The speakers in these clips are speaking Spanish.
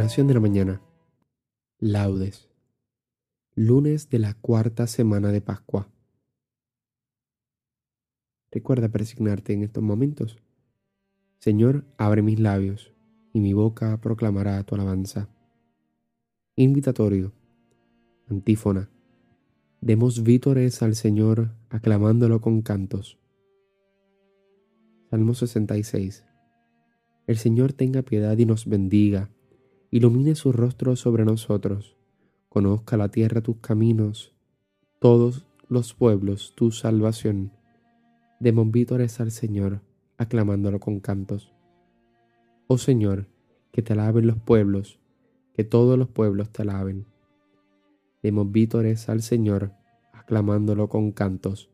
Oración de la mañana. Laudes. Lunes de la cuarta semana de Pascua. Recuerda persignarte en estos momentos. Señor, abre mis labios, y mi boca proclamará tu alabanza. Invitatorio. Antífona. Demos vítores al Señor, aclamándolo con cantos. Salmo 66. El Señor tenga piedad y nos bendiga ilumine su rostro sobre nosotros, conozca la tierra tus caminos, todos los pueblos tu salvación. Demos vítores al Señor, aclamándolo con cantos. Oh Señor, que te alaben los pueblos, que todos los pueblos te alaben. Demos vítores al Señor, aclamándolo con cantos.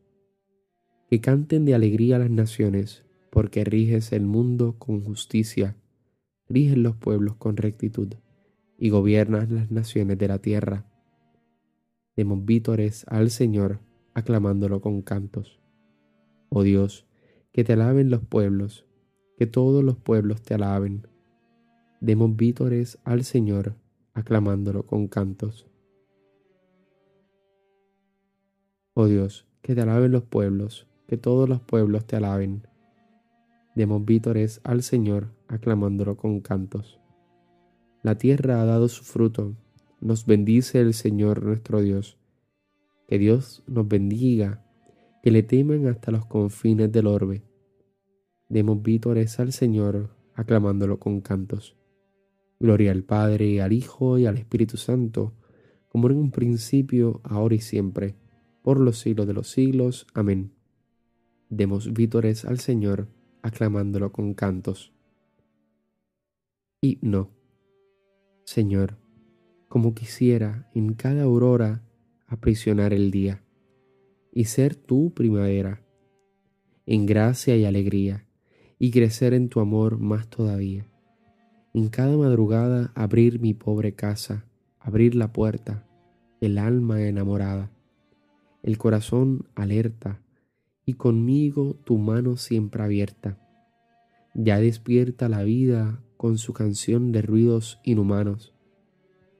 Que canten de alegría las naciones, porque riges el mundo con justicia rigen los pueblos con rectitud y gobiernas las naciones de la tierra. Demos vítores al Señor, aclamándolo con cantos. Oh Dios, que te alaben los pueblos, que todos los pueblos te alaben. Demos vítores al Señor, aclamándolo con cantos. Oh Dios, que te alaben los pueblos, que todos los pueblos te alaben Demos vítores al Señor, aclamándolo con cantos. La tierra ha dado su fruto, nos bendice el Señor nuestro Dios. Que Dios nos bendiga, que le teman hasta los confines del orbe. Demos vítores al Señor, aclamándolo con cantos. Gloria al Padre, al Hijo y al Espíritu Santo, como en un principio, ahora y siempre, por los siglos de los siglos. Amén. Demos vítores al Señor, aclamándolo con cantos. No, Señor, como quisiera en cada aurora aprisionar el día y ser tu primavera, en gracia y alegría, y crecer en tu amor más todavía. En cada madrugada abrir mi pobre casa, abrir la puerta, el alma enamorada, el corazón alerta, y conmigo tu mano siempre abierta. Ya despierta la vida con su canción de ruidos inhumanos,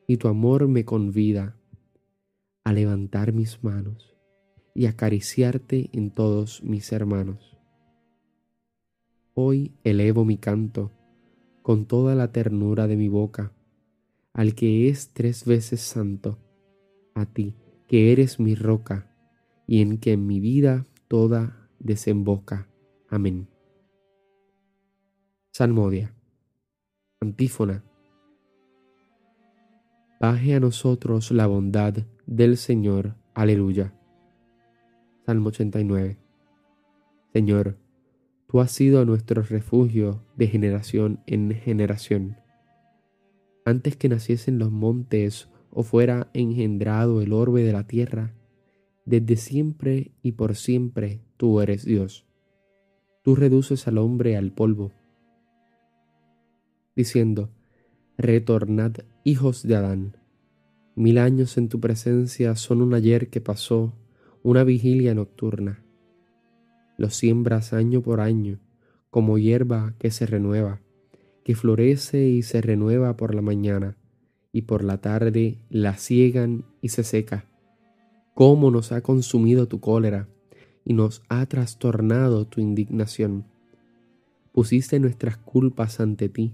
y tu amor me convida a levantar mis manos y acariciarte en todos mis hermanos. Hoy elevo mi canto con toda la ternura de mi boca al que es tres veces santo, a ti que eres mi roca y en que mi vida toda desemboca. Amén. Salmodia. Antífona. Baje a nosotros la bondad del Señor. Aleluya. Salmo 89. Señor, tú has sido nuestro refugio de generación en generación. Antes que naciesen los montes o fuera engendrado el orbe de la tierra, desde siempre y por siempre tú eres Dios. Tú reduces al hombre al polvo, diciendo, Retornad, hijos de Adán. Mil años en tu presencia son un ayer que pasó, una vigilia nocturna. Los siembras año por año, como hierba que se renueva, que florece y se renueva por la mañana, y por la tarde la ciegan y se seca cómo nos ha consumido tu cólera y nos ha trastornado tu indignación. Pusiste nuestras culpas ante ti,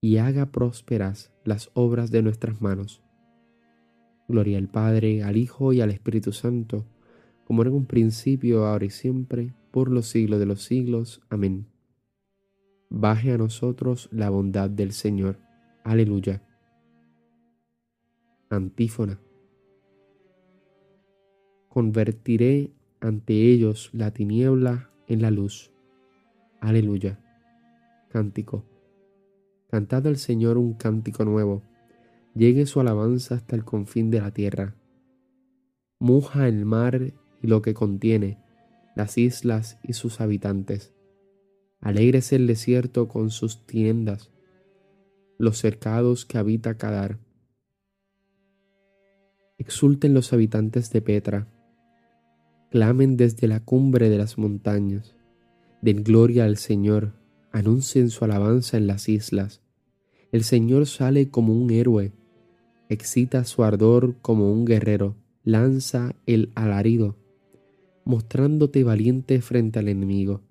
y haga prósperas las obras de nuestras manos. Gloria al Padre, al Hijo y al Espíritu Santo, como en un principio, ahora y siempre, por los siglos de los siglos. Amén. Baje a nosotros la bondad del Señor. Aleluya. Antífona. Convertiré ante ellos la tiniebla en la luz. Aleluya. Cántico. Cantad al Señor un cántico nuevo. Llegue su alabanza hasta el confín de la tierra. Muja el mar y lo que contiene, las islas y sus habitantes. Alégrese el desierto con sus tiendas, los cercados que habita Cadar. Exulten los habitantes de Petra, clamen desde la cumbre de las montañas, den gloria al Señor, anuncien su alabanza en las islas. El Señor sale como un héroe, excita su ardor como un guerrero, lanza el alarido, mostrándote valiente frente al enemigo.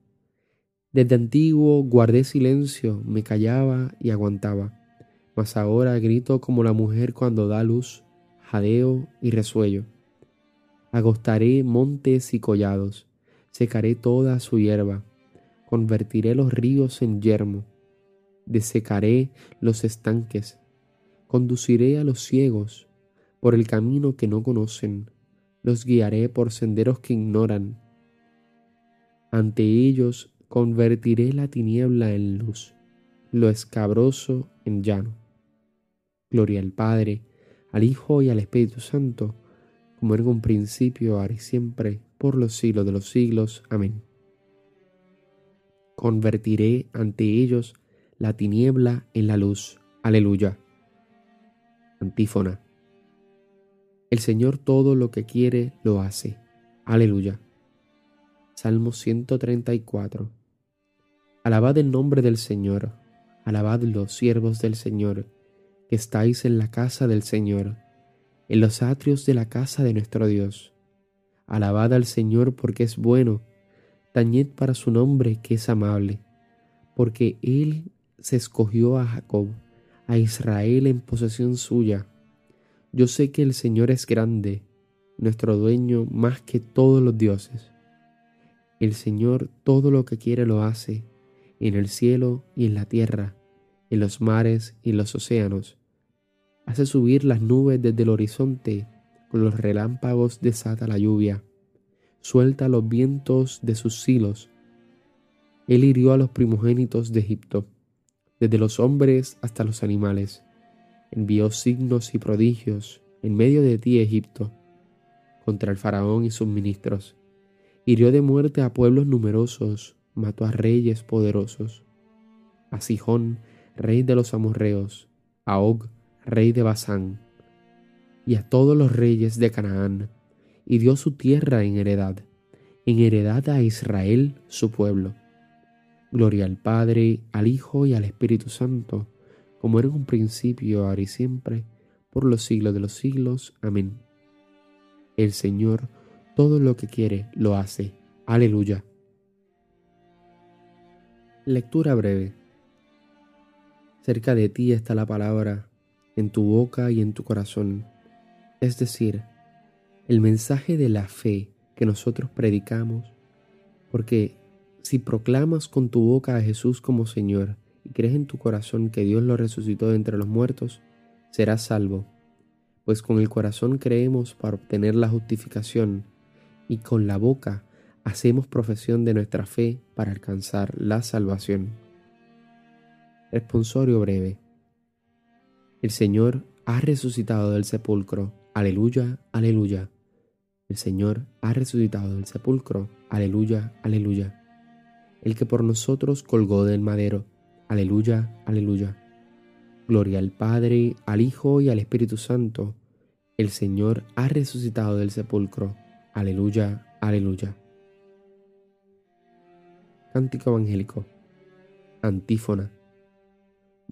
Desde antiguo guardé silencio, me callaba y aguantaba, mas ahora grito como la mujer cuando da luz, jadeo y resuello. Agostaré montes y collados, secaré toda su hierba, convertiré los ríos en yermo, desecaré los estanques, conduciré a los ciegos por el camino que no conocen, los guiaré por senderos que ignoran. Ante ellos convertiré la tiniebla en luz, lo escabroso en llano. Gloria al Padre, al Hijo y al Espíritu Santo, como en un principio, ahora y siempre, por los siglos de los siglos. Amén convertiré ante ellos la tiniebla en la luz. Aleluya. Antífona. El Señor todo lo que quiere lo hace. Aleluya. Salmo 134. Alabad el nombre del Señor, alabad los siervos del Señor, que estáis en la casa del Señor, en los atrios de la casa de nuestro Dios. Alabad al Señor porque es bueno, tañed para su nombre que es amable, porque Él se escogió a Jacob, a Israel en posesión suya. Yo sé que el Señor es grande, nuestro dueño más que todos los dioses. El Señor todo lo que quiere lo hace, en el cielo y en la tierra, en los mares y en los océanos. Hace subir las nubes desde el horizonte, con los relámpagos desata la lluvia suelta los vientos de sus silos. Él hirió a los primogénitos de Egipto, desde los hombres hasta los animales. Envió signos y prodigios en medio de ti, Egipto, contra el faraón y sus ministros. Hirió de muerte a pueblos numerosos, mató a reyes poderosos. A Sijón, rey de los amorreos, a Og, rey de Basán, y a todos los reyes de Canaán, y dio su tierra en heredad, en heredad a Israel su pueblo. Gloria al Padre, al Hijo y al Espíritu Santo, como era en un principio, ahora y siempre, por los siglos de los siglos. Amén. El Señor todo lo que quiere lo hace. Aleluya. Lectura breve. Cerca de ti está la palabra, en tu boca y en tu corazón, es decir, el mensaje de la fe que nosotros predicamos, porque si proclamas con tu boca a Jesús como Señor y crees en tu corazón que Dios lo resucitó de entre los muertos, serás salvo, pues con el corazón creemos para obtener la justificación y con la boca hacemos profesión de nuestra fe para alcanzar la salvación. Responsorio breve. El Señor ha resucitado del sepulcro. Aleluya, aleluya. El Señor ha resucitado del sepulcro. Aleluya, aleluya. El que por nosotros colgó del madero. Aleluya, aleluya. Gloria al Padre, al Hijo y al Espíritu Santo. El Señor ha resucitado del sepulcro. Aleluya, aleluya. Cántico Evangélico. Antífona.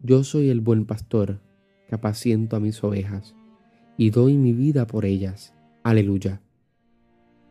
Yo soy el buen pastor, que apaciento a mis ovejas, y doy mi vida por ellas. Aleluya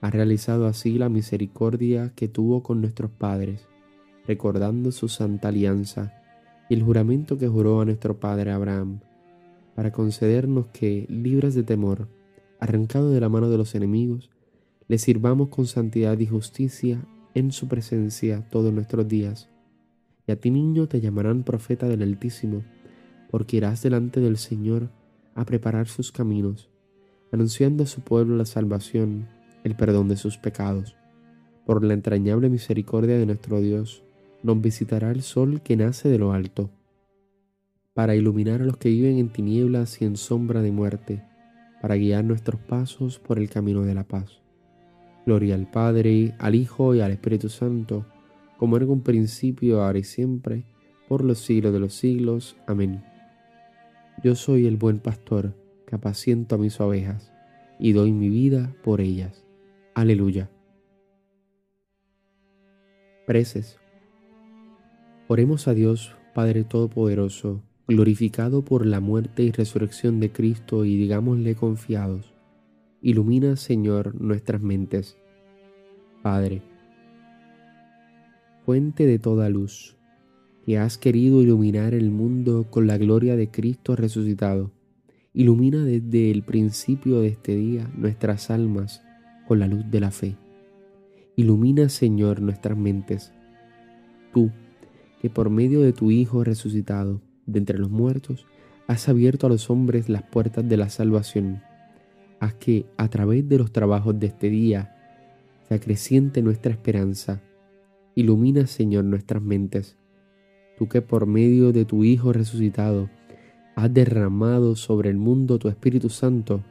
Ha realizado así la misericordia que tuvo con nuestros padres, recordando su santa alianza y el juramento que juró a nuestro padre Abraham, para concedernos que, libres de temor, arrancado de la mano de los enemigos, le sirvamos con santidad y justicia en su presencia todos nuestros días. Y a ti niño te llamarán profeta del Altísimo, porque irás delante del Señor a preparar sus caminos, anunciando a su pueblo la salvación, el perdón de sus pecados. Por la entrañable misericordia de nuestro Dios, nos visitará el sol que nace de lo alto, para iluminar a los que viven en tinieblas y en sombra de muerte, para guiar nuestros pasos por el camino de la paz. Gloria al Padre, al Hijo y al Espíritu Santo, como era un principio, ahora y siempre, por los siglos de los siglos. Amén. Yo soy el buen pastor, que apaciento a mis ovejas, y doy mi vida por ellas. Aleluya. Preces. Oremos a Dios, Padre Todopoderoso, glorificado por la muerte y resurrección de Cristo, y digámosle confiados Ilumina, Señor, nuestras mentes. Padre, fuente de toda luz, que has querido iluminar el mundo con la gloria de Cristo resucitado, ilumina desde el principio de este día nuestras almas con la luz de la fe. Ilumina, Señor, nuestras mentes. Tú, que por medio de tu Hijo resucitado de entre los muertos, has abierto a los hombres las puertas de la salvación haz que a través de los trabajos de este día se acreciente nuestra esperanza. Ilumina, Señor, nuestras mentes. Tú que por medio de tu Hijo resucitado has derramado sobre el mundo tu Espíritu Santo,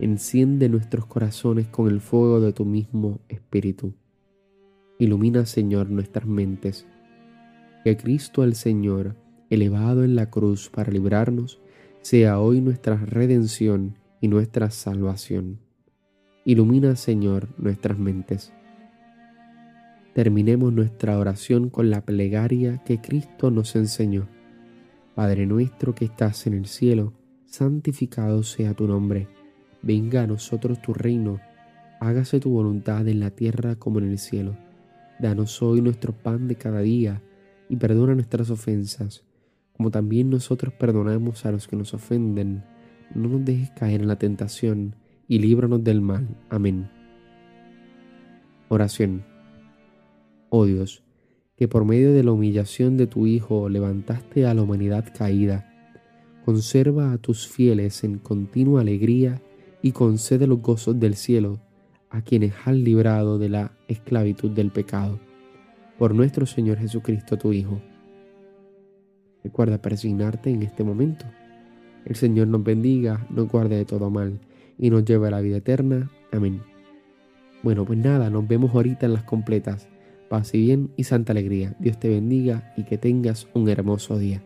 enciende nuestros corazones con el fuego de tu mismo Espíritu. Ilumina, Señor, nuestras mentes. Que Cristo el Señor, elevado en la cruz para librarnos, sea hoy nuestra redención y nuestra salvación. Ilumina, Señor, nuestras mentes. Terminemos nuestra oración con la plegaria que Cristo nos enseñó. Padre nuestro que estás en el cielo, santificado sea tu nombre. Venga a nosotros tu reino. Hágase tu voluntad en la tierra como en el cielo. Danos hoy nuestro pan de cada día y perdona nuestras ofensas, como también nosotros perdonamos a los que nos ofenden no nos dejes caer en la tentación y líbranos del mal. Amén. Oración. Oh Dios, que por medio de la humillación de tu Hijo levantaste a la humanidad caída, conserva a tus fieles en continua alegría y concede los gozos del cielo a quienes has librado de la esclavitud del pecado. Por nuestro Señor Jesucristo, tu Hijo. Recuerda persignarte en este momento el Señor nos bendiga, nos guarde de todo mal y nos lleve a la vida eterna. Amén. Bueno, pues nada, nos vemos ahorita en las completas. Paz y bien y santa alegría. Dios te bendiga y que tengas un hermoso día.